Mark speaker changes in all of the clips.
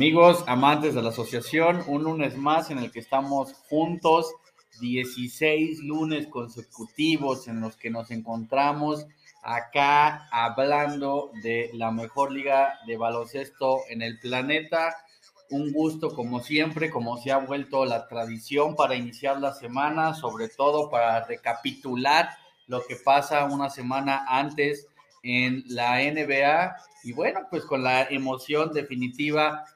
Speaker 1: Amigos, amantes de la asociación, un lunes más en el que estamos juntos, 16 lunes consecutivos en los que nos encontramos acá hablando de la mejor liga de baloncesto en el planeta. Un gusto como siempre, como se ha vuelto la tradición para iniciar la semana, sobre todo para recapitular lo que pasa una semana antes en la NBA y bueno, pues con la emoción definitiva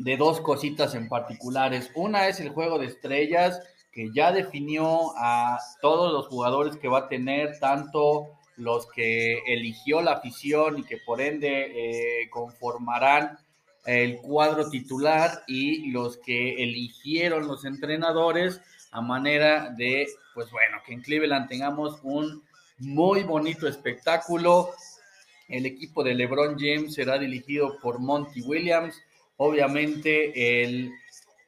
Speaker 1: de dos cositas en particulares. Una es el juego de estrellas, que ya definió a todos los jugadores que va a tener, tanto los que eligió la afición y que por ende eh, conformarán el cuadro titular y los que eligieron los entrenadores a manera de, pues bueno, que en Cleveland tengamos un muy bonito espectáculo. El equipo de LeBron James será dirigido por Monty Williams Obviamente el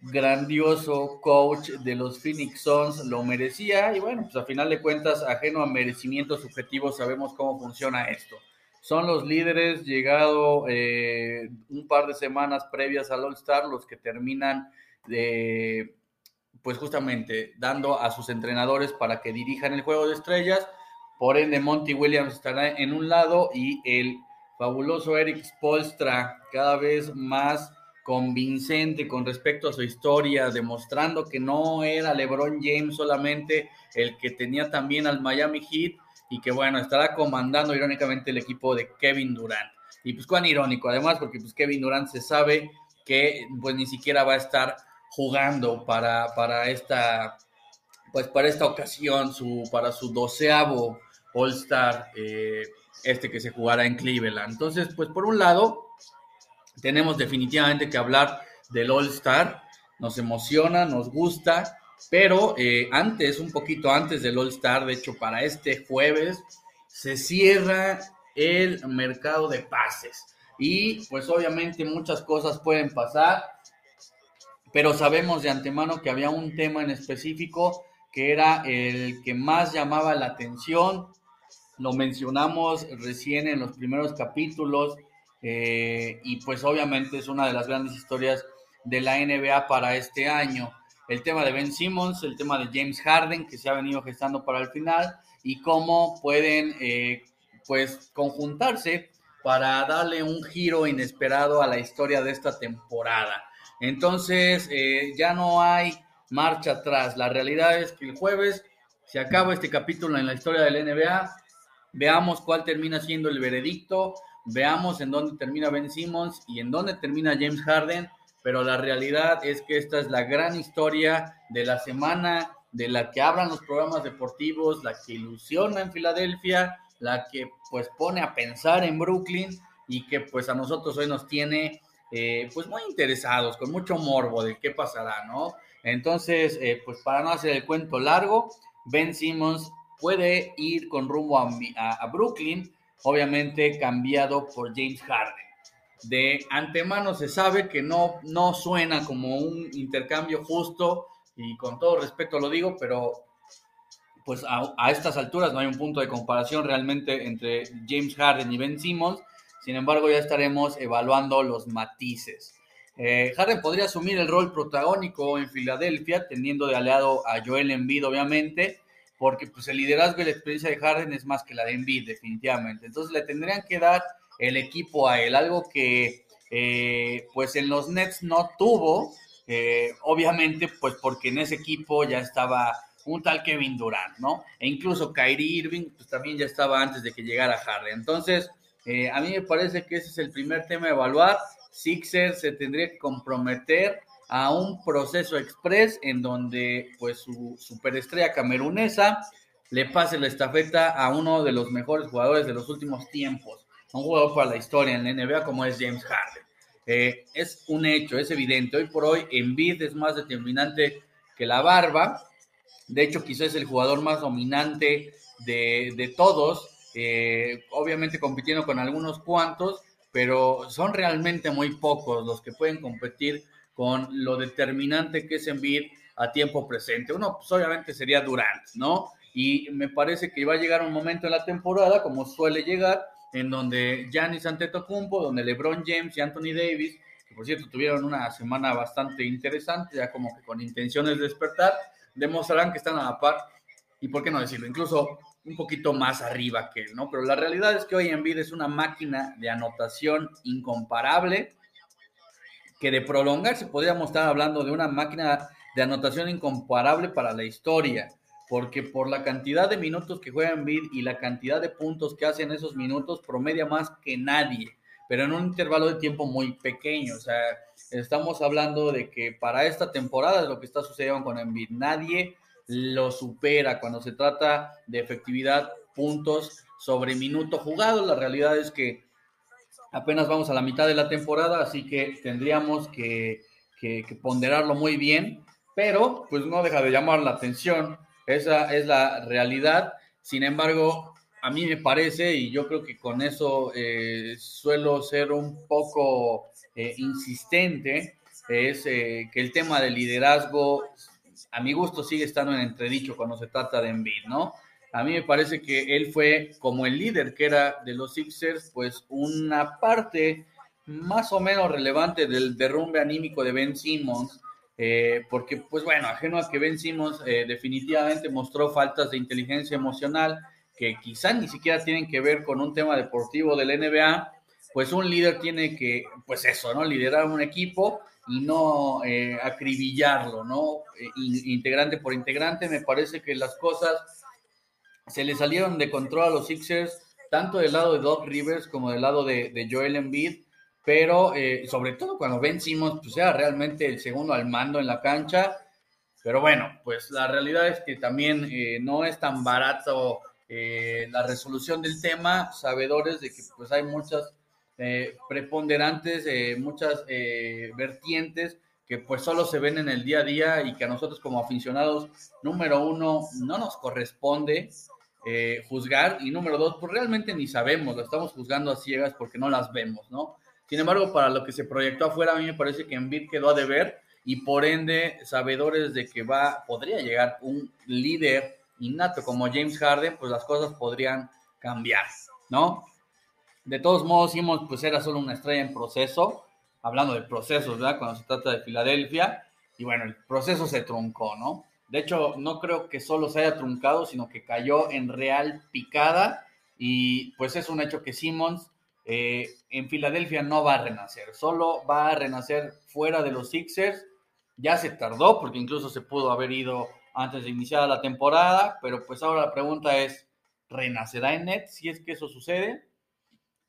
Speaker 1: grandioso coach de los Phoenix Suns lo merecía y bueno, pues a final de cuentas, ajeno a merecimientos subjetivos, sabemos cómo funciona esto. Son los líderes, llegado eh, un par de semanas previas al All Star, los que terminan de, pues justamente dando a sus entrenadores para que dirijan el juego de estrellas. Por ende, Monty Williams estará en un lado y el fabuloso Eric Spolstra cada vez más convincente con respecto a su historia, demostrando que no era LeBron James solamente el que tenía también al Miami Heat y que bueno, estará comandando irónicamente el equipo de Kevin Durant. Y pues cuán irónico, además, porque pues Kevin Durant se sabe que pues ni siquiera va a estar jugando para, para esta pues para esta ocasión, su, para su doceavo All Star, eh, este que se jugará en Cleveland. Entonces, pues por un lado, tenemos definitivamente que hablar del All Star. Nos emociona, nos gusta, pero eh, antes, un poquito antes del All Star, de hecho para este jueves, se cierra el mercado de pases. Y pues obviamente muchas cosas pueden pasar, pero sabemos de antemano que había un tema en específico que era el que más llamaba la atención. Lo mencionamos recién en los primeros capítulos eh, y pues obviamente es una de las grandes historias de la NBA para este año. El tema de Ben Simmons, el tema de James Harden, que se ha venido gestando para el final, y cómo pueden eh, pues conjuntarse para darle un giro inesperado a la historia de esta temporada. Entonces, eh, ya no hay marcha atrás. La realidad es que el jueves se acaba este capítulo en la historia del NBA. Veamos cuál termina siendo el veredicto veamos en dónde termina Ben Simmons y en dónde termina James Harden, pero la realidad es que esta es la gran historia de la semana, de la que hablan los programas deportivos, la que ilusiona en Filadelfia, la que pues pone a pensar en Brooklyn y que pues a nosotros hoy nos tiene eh, pues muy interesados, con mucho morbo de qué pasará, ¿no? Entonces, eh, pues para no hacer el cuento largo, Ben Simmons puede ir con rumbo a, a Brooklyn obviamente cambiado por James Harden. De antemano se sabe que no, no suena como un intercambio justo y con todo respeto lo digo, pero pues a, estas alturas no hay un punto de comparación realmente entre James Harden y Ben Simmons. Sin embargo, ya estaremos evaluando los matices. Eh, Harden podría asumir el rol protagónico en Filadelfia, teniendo de aliado a Joel Embiid, obviamente, porque pues el liderazgo y la experiencia de Harden es más que la de Embiid, definitivamente. Entonces le tendrían que dar el equipo a él, algo que eh, pues en los Nets no tuvo, eh, obviamente pues porque en ese equipo ya estaba un tal Kevin Durant, ¿no? E incluso Kyrie Irving pues también ya estaba antes de que llegara Harden. Entonces, eh, a mí me parece que ese es el primer tema a evaluar. Sixer se tendría que comprometer a un proceso express en donde pues su superestrella camerunesa le pase la estafeta a uno de los mejores jugadores de los últimos tiempos, un jugador para la historia en la NBA como es James Harden. Eh, es un hecho, es evidente. Hoy por hoy, Embiid es más determinante que la barba. De hecho, quizás es el jugador más dominante de, todos, eh, obviamente compitiendo con algunos cuantos, pero son realmente muy pocos los que pueden competir con lo determinante que es Embiid a tiempo presente. Uno, pues, obviamente sería Durant, ¿no? Y me parece que va a llegar un momento en la temporada, como suele llegar, en donde Giannis Antetokounmpo, donde LeBron James y Anthony Davis que por cierto tuvieron una semana bastante interesante, ya como que con intenciones de despertar, demostrarán que están a la par y por qué no decirlo, incluso un poquito más arriba que él, ¿no? Pero la realidad es que hoy vida es una máquina de anotación incomparable, que de prolongarse podríamos estar hablando de una máquina de anotación incomparable para la historia, porque por la cantidad de minutos que juega Embiid y la cantidad de puntos que hace en esos minutos, promedia más que nadie, pero en un intervalo de tiempo muy pequeño. O sea, estamos hablando de que para esta temporada es lo que está sucediendo con Embiid. Nadie lo supera cuando se trata de efectividad, puntos sobre minuto jugado. La realidad es que apenas vamos a la mitad de la temporada, así que tendríamos que, que ponderarlo muy bien pero pues no deja de llamar la atención. Esa es la realidad. Sin embargo, a mí me parece, y yo creo que con eso eh, suelo ser un poco eh, insistente, es eh, que el tema del liderazgo, a mi gusto, sigue estando en entredicho cuando se trata de Embiid, ¿no? A mí me parece que él fue, como el líder que era de los Sixers, pues una parte más o menos relevante del derrumbe anímico de Ben Simmons, eh, porque, pues bueno, ajeno a que Ben Simmons eh, definitivamente mostró faltas de inteligencia emocional que quizá ni siquiera tienen que ver con un tema deportivo del NBA, pues un líder tiene que, pues eso, ¿no? Liderar un equipo y no eh, acribillarlo, ¿no? integrante por integrante, me parece que las cosas se le salieron de control a los Sixers, tanto del lado de Doc Rivers como del lado de, Joel Embiid pero eh, sobre todo cuando vencimos, pues era realmente el segundo al mando en la cancha. Pero bueno, pues la realidad es que también eh, no es tan barato eh, la resolución del tema, sabedores de que pues hay muchas preponderantes, muchas vertientes que pues solo se ven en el día a día y que a nosotros como aficionados, número uno, no nos corresponde juzgar y número dos, pues realmente ni sabemos, lo estamos juzgando a ciegas porque no las vemos, ¿no? Sin embargo, para lo que se proyectó afuera, a mí me parece que Embiid quedó a deber y por ende, sabedores de que va, podría llegar un líder innato como James Harden, pues las cosas podrían cambiar, ¿no? De todos modos, pues era solo una estrella en proceso, hablando de procesos, ¿verdad? Cuando se trata de Filadelfia, y bueno, el proceso se truncó, ¿no? De hecho, no creo que solo se haya truncado, sino que cayó en real picada, y pues es un hecho que Simmons eh, en Filadelfia no va a renacer, solo va a renacer fuera de los Sixers. Ya se tardó porque incluso se pudo haber ido antes de iniciar la temporada, pero pues ahora la pregunta es, ¿renacerá en Nets si es que eso sucede?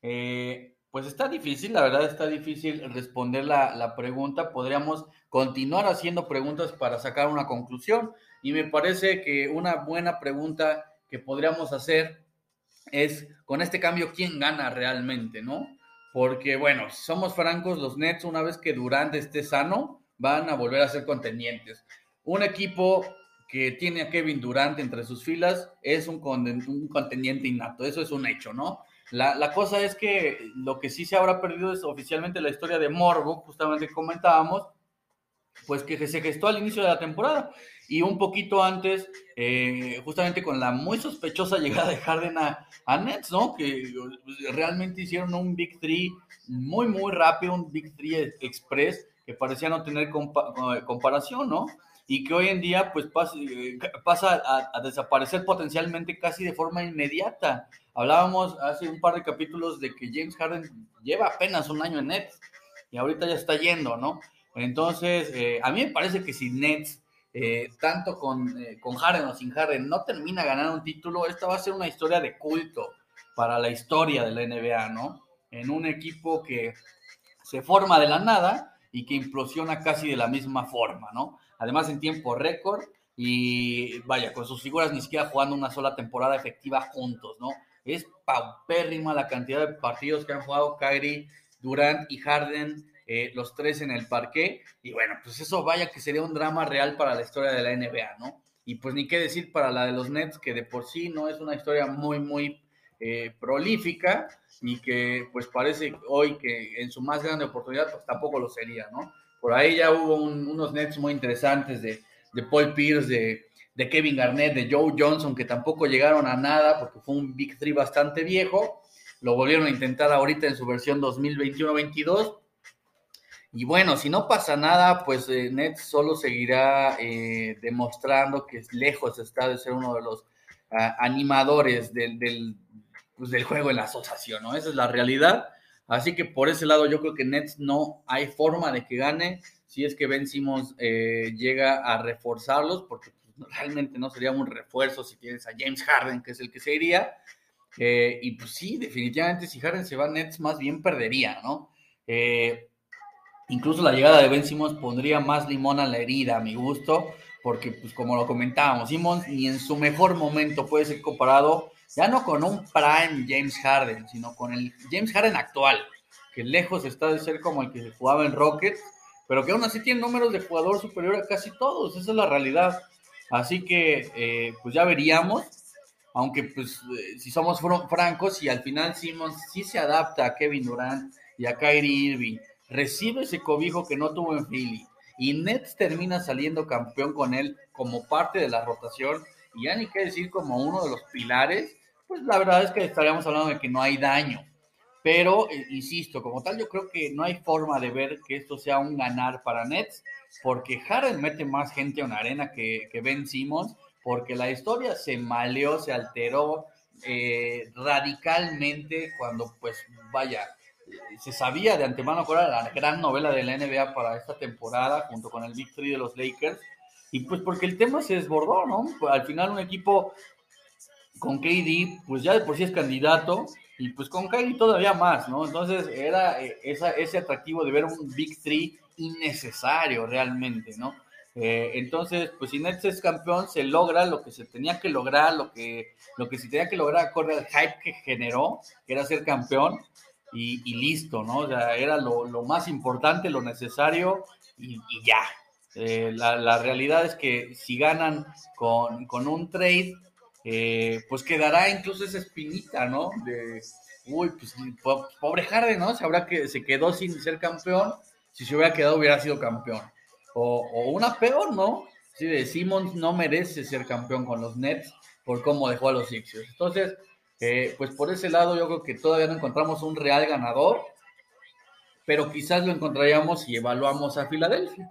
Speaker 1: Eh, pues está difícil, la verdad está difícil responder la, la pregunta. Podríamos continuar haciendo preguntas para sacar una conclusión y me parece que una buena pregunta que podríamos hacer es con este cambio quién gana realmente, ¿no? Porque, bueno, si somos francos, los Nets, una vez que Durant esté sano, van a volver a ser contendientes. Un equipo que tiene a Kevin Durant entre sus filas es un, un contendiente innato, eso es un hecho, ¿no? La, la, cosa es que lo que sí se habrá perdido es oficialmente la historia de Morbo, justamente comentábamos, pues que se gestó al inicio de la temporada y un poquito antes, eh, justamente con la muy sospechosa llegada de Harden a, Nets, ¿no? Que pues, realmente hicieron un Big Three muy, muy rápido, un Big Three Express que parecía no tener comparación, ¿no? Y que hoy en día, pues, pasa, a, desaparecer potencialmente casi de forma inmediata. Hablábamos hace un par de capítulos de que James Harden lleva apenas un año en Nets y ahorita ya está yendo, ¿no? Entonces, eh, a mí me parece que si Nets eh, tanto con, eh, con Harden o sin Harden, no termina ganando un título, esta va a ser una historia de culto para la historia de la NBA, ¿no? En un equipo que se forma de la nada y que implosiona casi de la misma forma, ¿no? Además en tiempo récord y vaya, con sus figuras ni siquiera jugando una sola temporada efectiva juntos, ¿no? Es paupérrima la cantidad de partidos que han jugado Kyrie, Durant y Harden eh, los tres en el parque. Y bueno, pues eso vaya que sería un drama real para la historia de la NBA, ¿no? Y pues ni qué decir para la de los Nets, que de por sí no es una historia muy, muy eh, prolífica y que pues parece hoy que en su más grande oportunidad pues tampoco lo sería, ¿no? Por ahí ya hubo unos Nets muy interesantes de, de Paul Pierce, de, de, Kevin Garnett, de Joe Johnson, que tampoco llegaron a nada porque fue un Big Three bastante viejo. Lo volvieron a intentar ahorita en su versión 2021-22 Y bueno, si no pasa nada, pues eh, Nets solo seguirá eh, demostrando que lejos está de ser uno de los ah, animadores del, pues, del, juego en la asociación, ¿no? Esa es la realidad. Así que por ese lado yo creo que Nets no hay forma de que gane si es que Ben Simmons eh, llega a reforzarlos, porque pues, realmente no sería un refuerzo si tienes a James Harden, que es el que se iría. y pues sí, definitivamente si Harden se va Nets, más bien perdería, ¿no? Eh, Incluso la llegada de Ben Simmons pondría más limón a la herida, a mi gusto, porque, pues, como lo comentábamos, Simmons ni en su mejor momento puede ser comparado, ya no con un prime James Harden, sino con el James Harden actual, que lejos está de ser como el que jugaba en Rockets, pero que aún así tiene números de jugador superior a casi todos, esa es la realidad. Así que, eh, pues ya veríamos, aunque, pues, eh, si somos francos, y al final Simmons sí se adapta a Kevin Durant y a Kyrie Irving recibe ese cobijo que no tuvo en Philly y Nets termina saliendo campeón con él como parte de la rotación y ya ni qué decir como uno de los pilares, pues la verdad es que estaríamos hablando de que no hay daño. Pero, eh, insisto, como tal, yo creo que no hay forma de ver que esto sea un ganar para Nets, porque Harden mete más gente a una arena que, que Ben Simmons, porque la historia se maleó, se alteró eh, radicalmente cuando, pues, vaya, se sabía de antemano que era la gran novela de la NBA para esta temporada, junto con el Victory de los Lakers. Y pues porque el tema se desbordó, ¿no? Al final un equipo con KD, pues ya de por sí es candidato, y pues con Kyrie todavía más, ¿no? Entonces era eh, esa, ese atractivo de ver un Big Three innecesario realmente, ¿no? Eh, entonces, pues si Nets es campeón, se logra lo que se tenía que lograr, lo que, lo que se tenía que lograr acorde al hype que generó, que era ser campeón, y, listo, ¿no? O sea, era lo, más importante, lo necesario y, ya. Eh, la, realidad es que si ganan con, un trade, eh, pues quedará incluso esa espinita, ¿no? De, uy, pues pobre Harden, ¿no? Sabrá que se quedó sin ser campeón. Si se hubiera quedado, hubiera sido campeón. O, una peor, ¿no? Si de Simmons no merece ser campeón con los Nets por cómo dejó a los Sixers. Entonces, pues por ese lado yo creo que todavía no encontramos un real ganador, pero quizás lo encontraríamos si evaluamos a Filadelfia,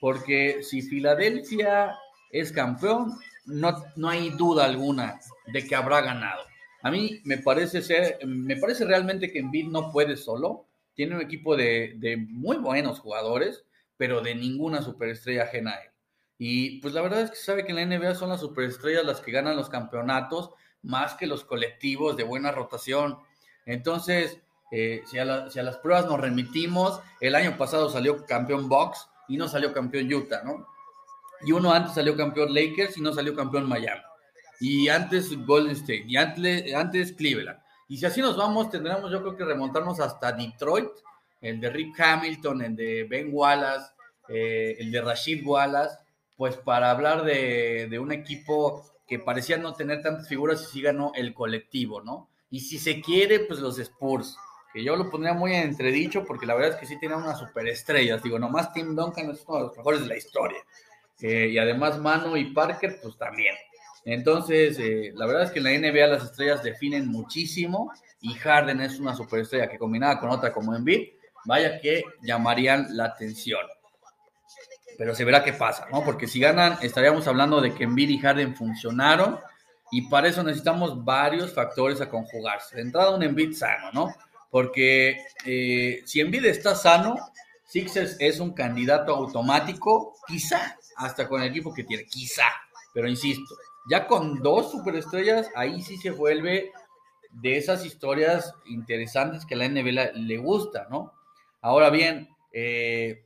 Speaker 1: porque si Filadelfia es campeón, no, no hay duda alguna de que habrá ganado. A mí me parece ser, me parece realmente que Embiid no puede solo, tiene un equipo de, muy buenos jugadores, pero de ninguna superestrella ajena a él. Y pues la verdad es que sabe que en la NBA son las superestrellas las que ganan los campeonatos más que los colectivos de buena rotación. Entonces, eh, si, a las pruebas nos remitimos, el año pasado salió campeón Box y no salió campeón Utah, ¿no? Y uno antes salió campeón Lakers y no salió campeón Miami. Y antes Golden State, y antes, antes Cleveland. Y si así nos vamos, tendremos yo creo que remontarnos hasta Detroit, el de Rick Hamilton, el de Ben Wallace, eh, el de Rashid Wallace, pues para hablar de, de un equipo que parecía no tener tantas figuras y sí ganó el colectivo, ¿no? Y si se quiere, pues los Spurs, que yo lo pondría muy en entredicho porque la verdad es que sí tienen unas superestrellas, digo, nomás Tim Duncan es uno de los mejores de la historia. Eh, y además Mano y Parker, pues también. Entonces, eh, la verdad es que en la NBA las estrellas definen muchísimo y Harden es una superestrella que combinada con otra como Embiid, vaya que llamarían la atención pero se verá qué pasa, ¿no? Porque si ganan, estaríamos hablando de que Embiid y Harden funcionaron y para eso necesitamos varios factores a conjugarse. De entrada, un Embiid sano, ¿no? Porque eh, si Embiid está sano, Sixers es un candidato automático, quizá, hasta con el equipo que tiene, quizá, pero insisto, ya con dos superestrellas, ahí sí se vuelve de esas historias interesantes que a la NBA le gusta, ¿no? Ahora bien, eh,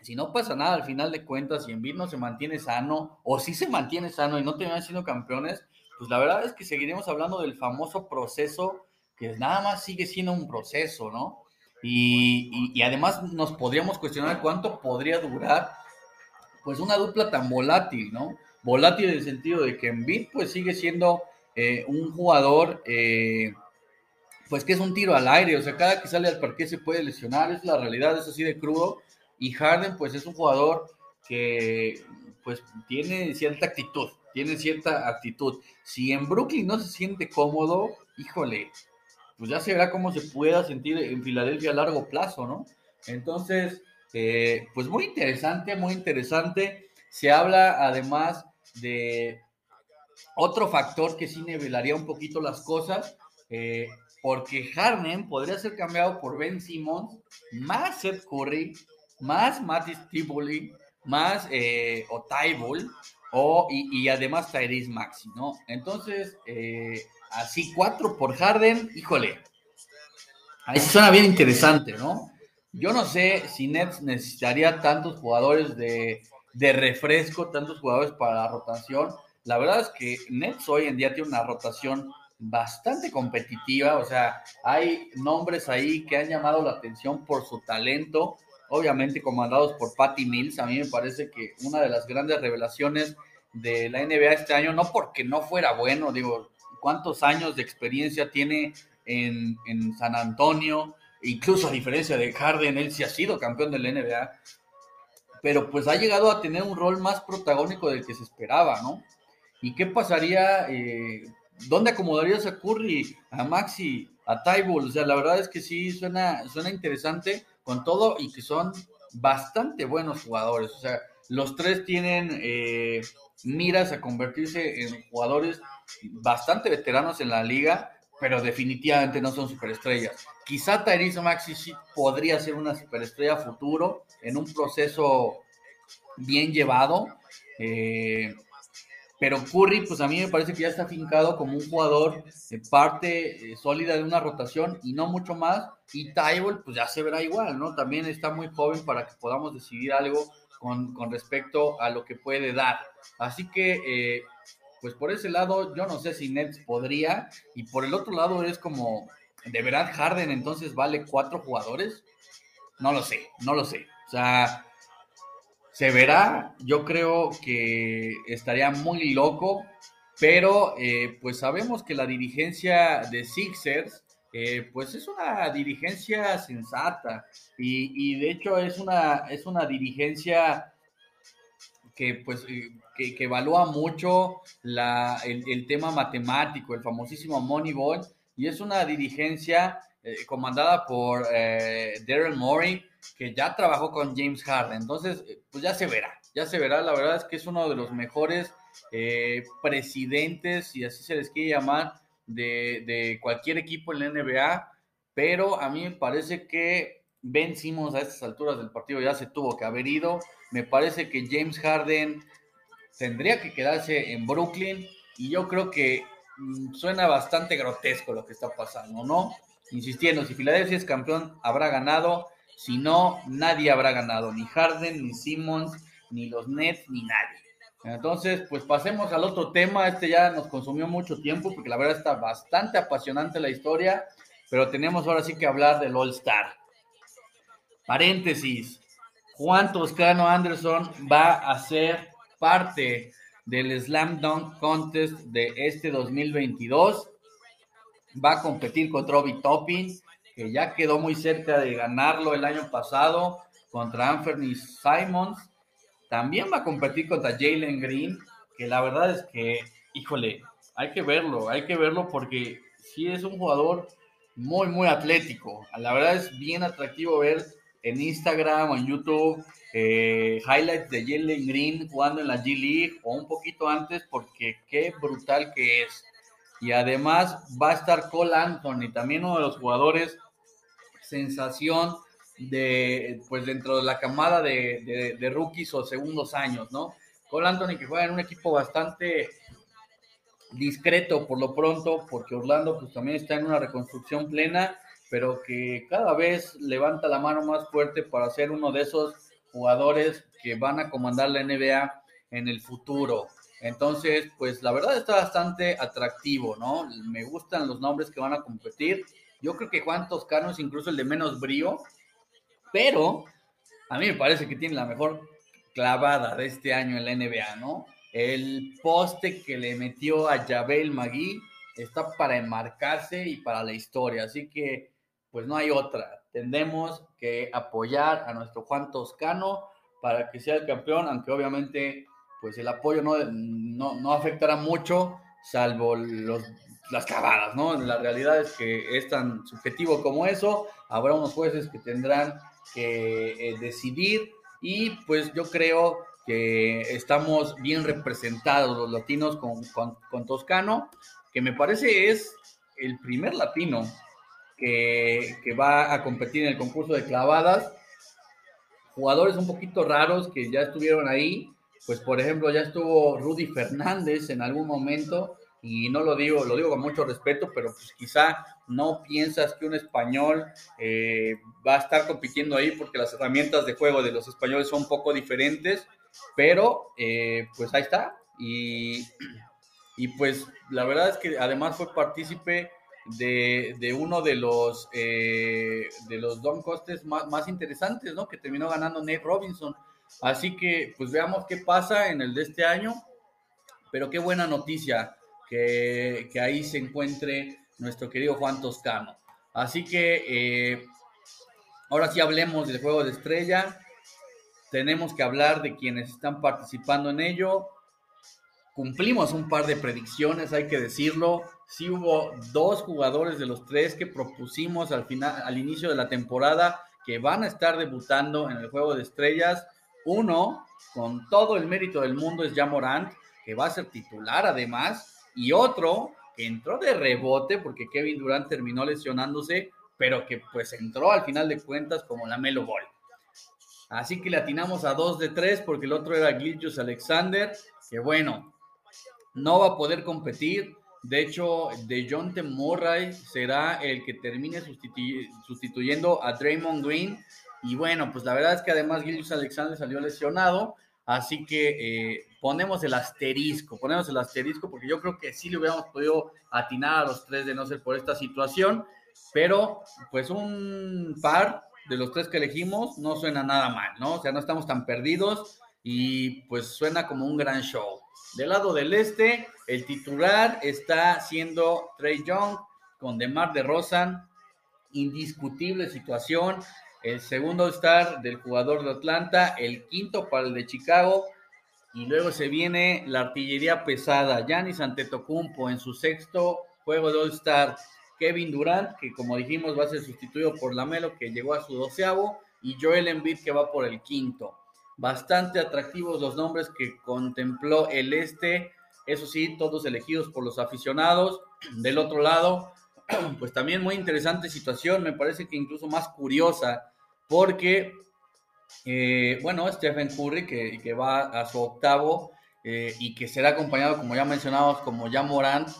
Speaker 1: si no pasa nada al final de cuentas, si Envid no se mantiene sano, o si se mantiene sano y no terminan siendo campeones, pues la verdad es que seguiremos hablando del famoso proceso, que nada más sigue siendo un proceso, ¿no? Y, además nos podríamos cuestionar cuánto podría durar, pues una dupla tan volátil, ¿no? Volátil en el sentido de que Envid pues sigue siendo eh, un jugador, eh, pues que es un tiro al aire, o sea, cada que sale al parque se puede lesionar, es la realidad, es así de crudo y Harden, pues es un jugador que pues tiene cierta actitud, tiene cierta actitud. Si en Brooklyn no se siente cómodo, híjole, pues ya se verá cómo se pueda sentir en Filadelfia a largo plazo, ¿no? Entonces, Eh, pues muy interesante, muy interesante. Se habla además de otro factor que sí nivelaría un poquito las cosas, eh, porque Harden podría ser cambiado por Ben Simmons, más Seth Curry, más Mattis Tibuli, más eh, o, y, además Tyrese Maxi, ¿no? Entonces, eh, así cuatro por Harden, híjole, ahí suena bien interesante, ¿no? Yo no sé si Nets necesitaría tantos jugadores de, de refresco, tantos jugadores para la rotación. La verdad es que Nets hoy en día tiene una rotación bastante competitiva, o sea, hay nombres ahí que han llamado la atención por su talento, obviamente comandados por Patty Mills. A mí me parece que una de las grandes revelaciones de la NBA este año, no porque no fuera bueno, digo, cuántos años de experiencia tiene en, en San Antonio, incluso a diferencia de Harden, él sí ha sido campeón de la NBA, pero pues ha llegado a tener un rol más protagónico del que se esperaba, ¿no? ¿Y qué pasaría? Eh, ¿Dónde acomodarías a Curry, a Maxi, a Tybull? O sea, la verdad es que sí suena, suena interesante con todo y que son bastante buenos jugadores. O sea, los tres tienen eh, miras a convertirse en jugadores bastante veteranos en la liga, pero definitivamente no son superestrellas. Quizá Tyrese Maxi podría ser una superestrella futuro en un proceso bien llevado. Eh, pero Curry, pues a mí me parece que ya está fincado como un jugador de parte eh, sólida de una rotación y no mucho más. Y Tybalt, pues ya se verá igual, ¿no? También está muy joven para que podamos decidir algo con, respecto a lo que puede dar. Así que, eh, pues por ese lado, yo no sé si Nets podría. Y por el otro lado es como, ¿de verdad Harden entonces vale cuatro jugadores? No lo sé, no lo sé. O sea, se verá, yo creo que estaría muy loco, pero eh, pues sabemos que la dirigencia de Sixers, eh, pues es una dirigencia sensata y, de hecho es una, es una dirigencia que pues eh, que, evalúa mucho el, tema matemático, el famosísimo Moneyball, y es una dirigencia comandada por Daryl Morey, que ya trabajó con James Harden. Entonces, eh, pues ya se verá, ya se verá. La verdad es que es uno de los mejores eh, presidentes, si así se les quiere llamar, de, cualquier equipo en la NBA. Pero a mí me parece que vencimos a estas alturas del partido ya se tuvo que haber ido. Me parece que James Harden tendría que quedarse en Brooklyn y yo creo que mm, suena bastante grotesco lo que está pasando, ¿no? Insistiendo, si Filadelfia es campeón, habrá ganado. Si no, nadie habrá ganado, ni Harden, ni Simmons, ni los Nets, ni nadie. Entonces, pues pasemos al otro tema. Este ya nos consumió mucho tiempo porque la verdad está bastante apasionante la historia, pero tenemos ahora sí que hablar del All Star. Paréntesis. Juan Toscano Anderson va a ser parte del Slam Dunk Contest de este 2022. Va a competir con Robbie Topping que ya quedó muy cerca de ganarlo el año pasado contra Anthony Simons. También va a competir contra Jalen Green, que la verdad es que, híjole, hay que verlo, hay que verlo porque sí es un jugador muy, muy atlético. La verdad es bien atractivo ver en Instagram o en YouTube eh, highlights de Jalen Green jugando en la G League o un poquito antes porque qué brutal que es. Y además va a estar Cole Anthony, también uno de los jugadores sensación de, pues dentro de la camada de, de, rookies o segundos años, ¿no? Cole Anthony que juega en un equipo bastante discreto por lo pronto, porque Orlando pues también está en una reconstrucción plena, pero que cada vez levanta la mano más fuerte para ser uno de esos jugadores que van a comandar la NBA en el futuro. Entonces, pues la verdad está bastante atractivo, ¿no? Me gustan los nombres que van a competir. Yo creo que Juan Toscano es incluso el de menos brío, pero a mí me parece que tiene la mejor clavada de este año en la NBA, ¿no? El poste que le metió a Jabel Magui está para enmarcarse y para la historia, así que pues no hay otra. Tendemos que apoyar a nuestro Juan Toscano para que sea el campeón, aunque obviamente pues el apoyo no, no, afectará mucho, salvo los, las clavadas, ¿no? La realidad es que es tan subjetivo como eso. Habrá unos jueces que tendrán que eh, decidir y pues yo creo que estamos bien representados los latinos con, con, Toscano, que me parece es el primer latino que, va a competir en el concurso de clavadas. Jugadores un poquito raros que ya estuvieron ahí, pues por ejemplo ya estuvo Rudy Fernández en algún momento, y no lo digo, lo digo con mucho respeto, pero pues quizá no piensas que un español eh, va a estar compitiendo ahí porque las herramientas de juego de los españoles son un poco diferentes, pero eh, pues ahí está. Y, y, pues la verdad es que además fue partícipe de, de uno de los, eh, de los Don Costes más, más interesantes, ¿no? Que terminó ganando Nate Robinson. Así que pues veamos qué pasa en el de este año. Pero qué buena noticia que, que ahí se encuentre nuestro querido Juan Toscano. Así que eh, ahora sí hablemos del juego de estrella. Tenemos que hablar de quienes están participando en ello. Cumplimos un par de predicciones, hay que decirlo. Sí hubo dos jugadores de los tres que propusimos al final, al inicio de la temporada, que van a estar debutando en el juego de estrellas. Uno, con todo el mérito del mundo, es Jamorant, que va a ser titular además. Y otro, entró de rebote porque Kevin Durant terminó lesionándose, pero que pues entró al final de cuentas como la Melo Ball. Así que le atinamos a dos de tres porque el otro era Gilgius Alexander, que bueno, no va a poder competir. De hecho, de John T. Murray será el que termine sustituyendo a Draymond Green. Y bueno, pues la verdad es que además Gilgius Alexander salió lesionado. Así que eh, ponemos el asterisco, ponemos el asterisco porque yo creo que sí le hubiéramos podido atinar a los tres de no ser por esta situación, pero pues un par de los tres que elegimos no suena nada mal, ¿no? O sea, no estamos tan perdidos y pues suena como un gran show. Del lado del este, el titular está siendo Trey Young con Demar de Rosan, indiscutible situación. El segundo star del jugador de Atlanta, el quinto para el de Chicago, y luego se viene la artillería pesada. Giannis Antetokounmpo en su sexto juego de All-Star. Kevin Durant, que como dijimos va a ser sustituido por Lamelo, que llegó a su doceavo. Y Joel Embiid, que va por el quinto. Bastante atractivos los nombres que contempló el este. Eso sí, todos elegidos por los aficionados. Del otro lado, pues también muy interesante situación. Me parece que incluso más curiosa. Porque eh, bueno, Stephen Curry, que, va a su octavo eh, y que será acompañado, como ya mencionamos, como ya Morant,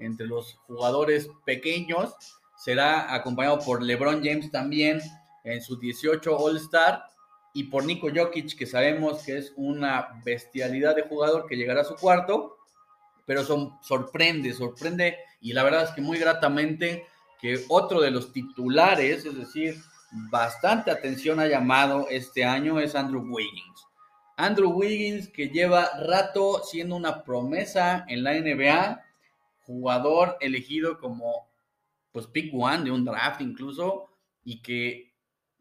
Speaker 1: entre los jugadores pequeños, será acompañado por LeBron James también en su 18 All-Star y por Nico Jokic, que sabemos que es una bestialidad de jugador que llegará a su cuarto, pero son, sorprende, sorprende y la verdad es que muy gratamente que otro de los titulares, es decir, bastante atención ha llamado este año es Andrew Wiggins. Andrew Wiggins que lleva rato siendo una promesa en la NBA, jugador elegido como pues pick one de un draft incluso y que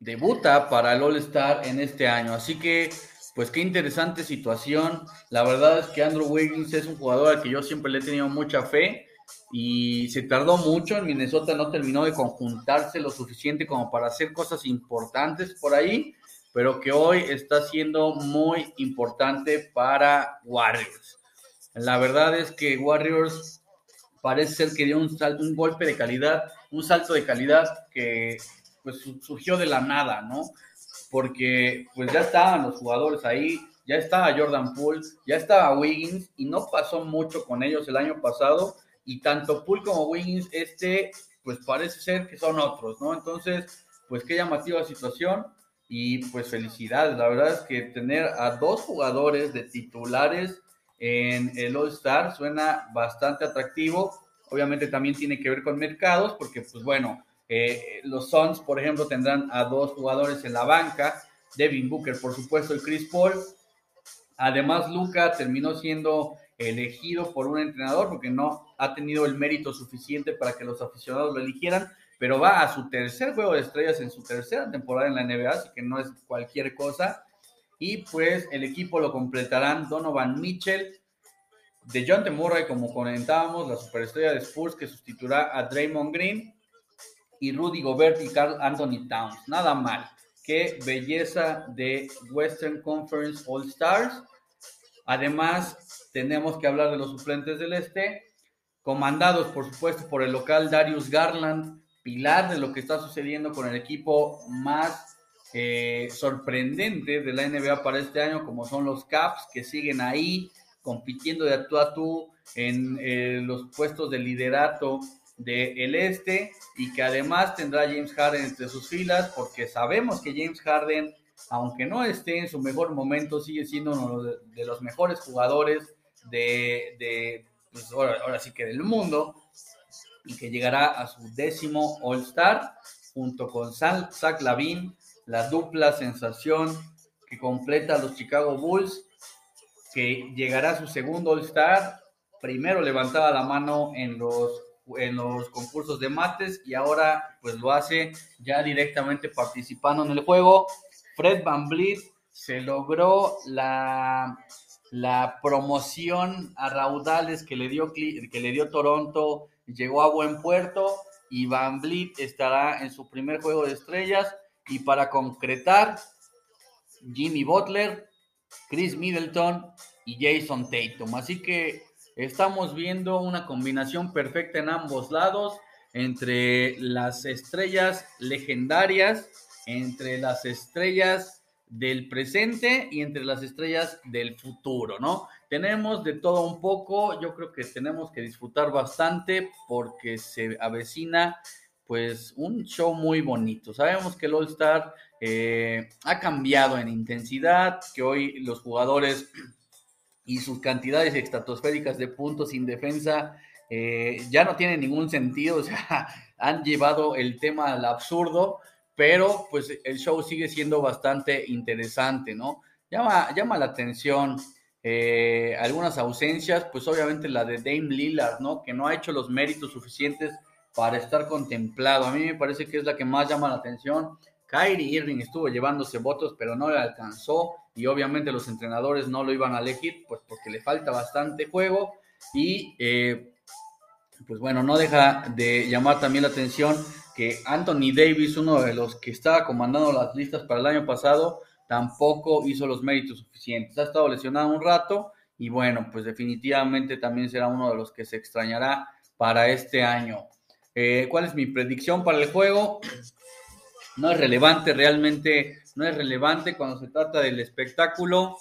Speaker 1: debuta para el All Star en este año. Así que pues qué interesante situación. La verdad es que Andrew Wiggins es un jugador al que yo siempre le he tenido mucha fe y se tardó mucho. En Minnesota no terminó de conjuntarse lo suficiente como para hacer cosas importantes por ahí, pero que hoy está siendo muy importante para Warriors. La verdad es que Warriors parece ser que dio un, salto, un golpe de calidad, un salto de calidad que pues surgió de la nada, ¿no? Porque pues ya estaban los jugadores ahí, ya estaba Jordan Poole, ya estaba Wiggins y no pasó mucho con ellos el año pasado y tanto Poole como Wiggins, este, pues parece ser que son otros, ¿no? Entonces, pues qué llamativa situación y pues felicidades. La verdad es que tener a dos jugadores de titulares en el All Star suena bastante atractivo. Obviamente también tiene que ver con mercados, porque pues bueno, eh, los Suns, por ejemplo, tendrán a dos jugadores en la banca, Devin Booker, por supuesto, y Chris Paul. Además, Luca terminó siendo elegido por un entrenador porque no ha tenido el mérito suficiente para que los aficionados lo eligieran, pero va a su tercer juego de estrellas en su tercera temporada en la NBA, así que no es cualquier cosa. Y pues el equipo lo completarán Donovan Mitchell, de John. Murray, como comentábamos, la superestrella de Spurs que sustituirá a Draymond Green, y Rudy Gobert y Carl Anthony Towns. Nada mal. qué belleza de Western Conference All Stars. Además, tenemos que hablar de los suplentes del este, comandados por supuesto por el local Darius Garland, pilar de lo que está sucediendo con el equipo más eh, sorprendente de la NBA para este año, como son los Caps, que siguen ahí compitiendo de tú a tú en eh, los puestos de liderato del este y que además tendrá James Harden entre sus filas, porque sabemos que James Harden, aunque no esté en su mejor momento, sigue siendo uno de los mejores jugadores de, pues, ahora, sí que del mundo, y que llegará a su décimo All-Star junto con Zach Lavin, la dupla sensación que completa los Chicago Bulls, que llegará a su segundo All-Star. Primero levantaba la mano en los, en los concursos de mates y ahora pues lo hace ya directamente participando en el juego. Fred Van Vliet se logró la, la promoción a raudales que le dio, que le dio Toronto, llegó a buen puerto y Van Vliet estará en su primer juego de estrellas y para concretar, Jimmy Butler, Chris Middleton y Jason Tatum. Así que estamos viendo una combinación perfecta en ambos lados entre las estrellas legendarias, entre las estrellas del presente y entre las estrellas del futuro, ¿no? Tenemos de todo un poco, yo creo que tenemos que disfrutar bastante porque se avecina pues un show muy bonito. Sabemos que el All Star eh, ha cambiado en intensidad, que hoy los jugadores y sus cantidades estratosféricas de puntos sin defensa eh, ya no tienen ningún sentido, o sea, han llevado el tema al absurdo, pero pues el show sigue siendo bastante interesante, ¿no? Llama, llama la atención eh, algunas ausencias, pues obviamente la de Dame Lillard, ¿no? Que no ha hecho los méritos suficientes para estar contemplado. A mí me parece que es la que más llama la atención. Kyrie Irving estuvo llevándose votos, pero no le alcanzó y obviamente los entrenadores no lo iban a elegir, pues porque le falta bastante juego y eh, pues bueno, no deja de llamar también la atención que Anthony Davis, uno de los que estaba comandando las listas para el año pasado, tampoco hizo los méritos suficientes. Ha estado lesionado un rato y bueno, pues definitivamente también será uno de los que se extrañará para este año. Eh, ¿Cuál es mi predicción para el juego? No es relevante, realmente no es relevante cuando se trata del espectáculo.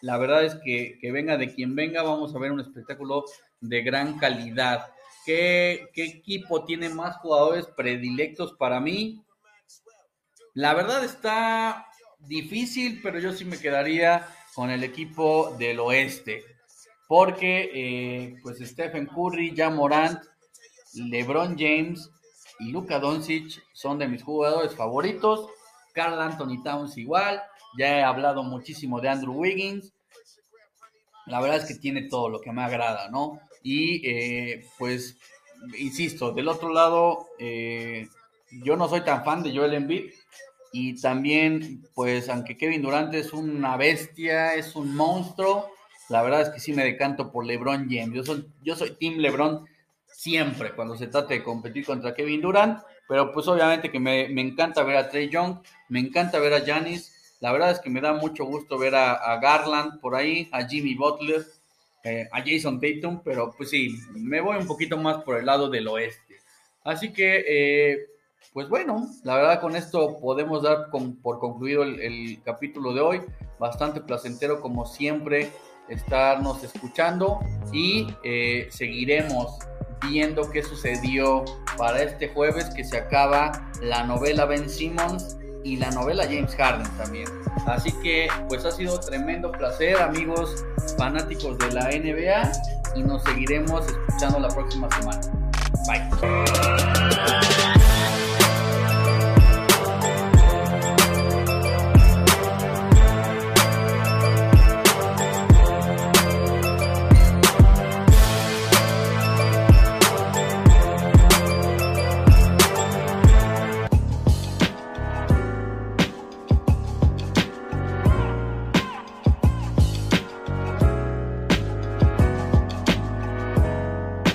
Speaker 1: La verdad es que, venga de quien venga, vamos a ver un espectáculo de gran calidad. ¿Qué, ¿Qué, equipo tiene más jugadores predilectos para mí? La verdad está difícil, pero yo sí me quedaría con el equipo del oeste. Porque, eh, pues, Stephen Curry, ya Morant LeBron James y Luka Doncic son de mis jugadores favoritos. Carl Anthony Towns igual. Ya he hablado muchísimo de Andrew Wiggins. La verdad es que tiene todo lo que me agrada, ¿no? Y eh, pues, insisto, del otro lado, eh, yo no soy tan fan de Joel Embiid. Y también, pues, aunque Kevin Durant es una bestia, es un monstruo, la verdad es que sí me decanto por LeBron James. Yo soy, yo soy Team LeBron siempre cuando se trate de competir contra Kevin Durant, pero pues obviamente que me, encanta ver a Trey Young, me encanta ver a Janis, la verdad es que me da mucho gusto ver a, Garland por ahí, a Jimmy Butler, eh, a Jason Tatum, pero pues sí, me voy un poquito más por el lado del oeste. Así que, eh, pues bueno, la verdad con esto podemos dar por concluido el, capítulo de hoy, bastante placentero como siempre estarnos escuchando y eh, seguiremos viendo qué sucedió para este jueves que se acaba la novela Ben Simmons y la novela James Harden también. Así que pues ha sido tremendo placer amigos fanáticos de la NBA y nos seguiremos escuchando la próxima semana. Bye.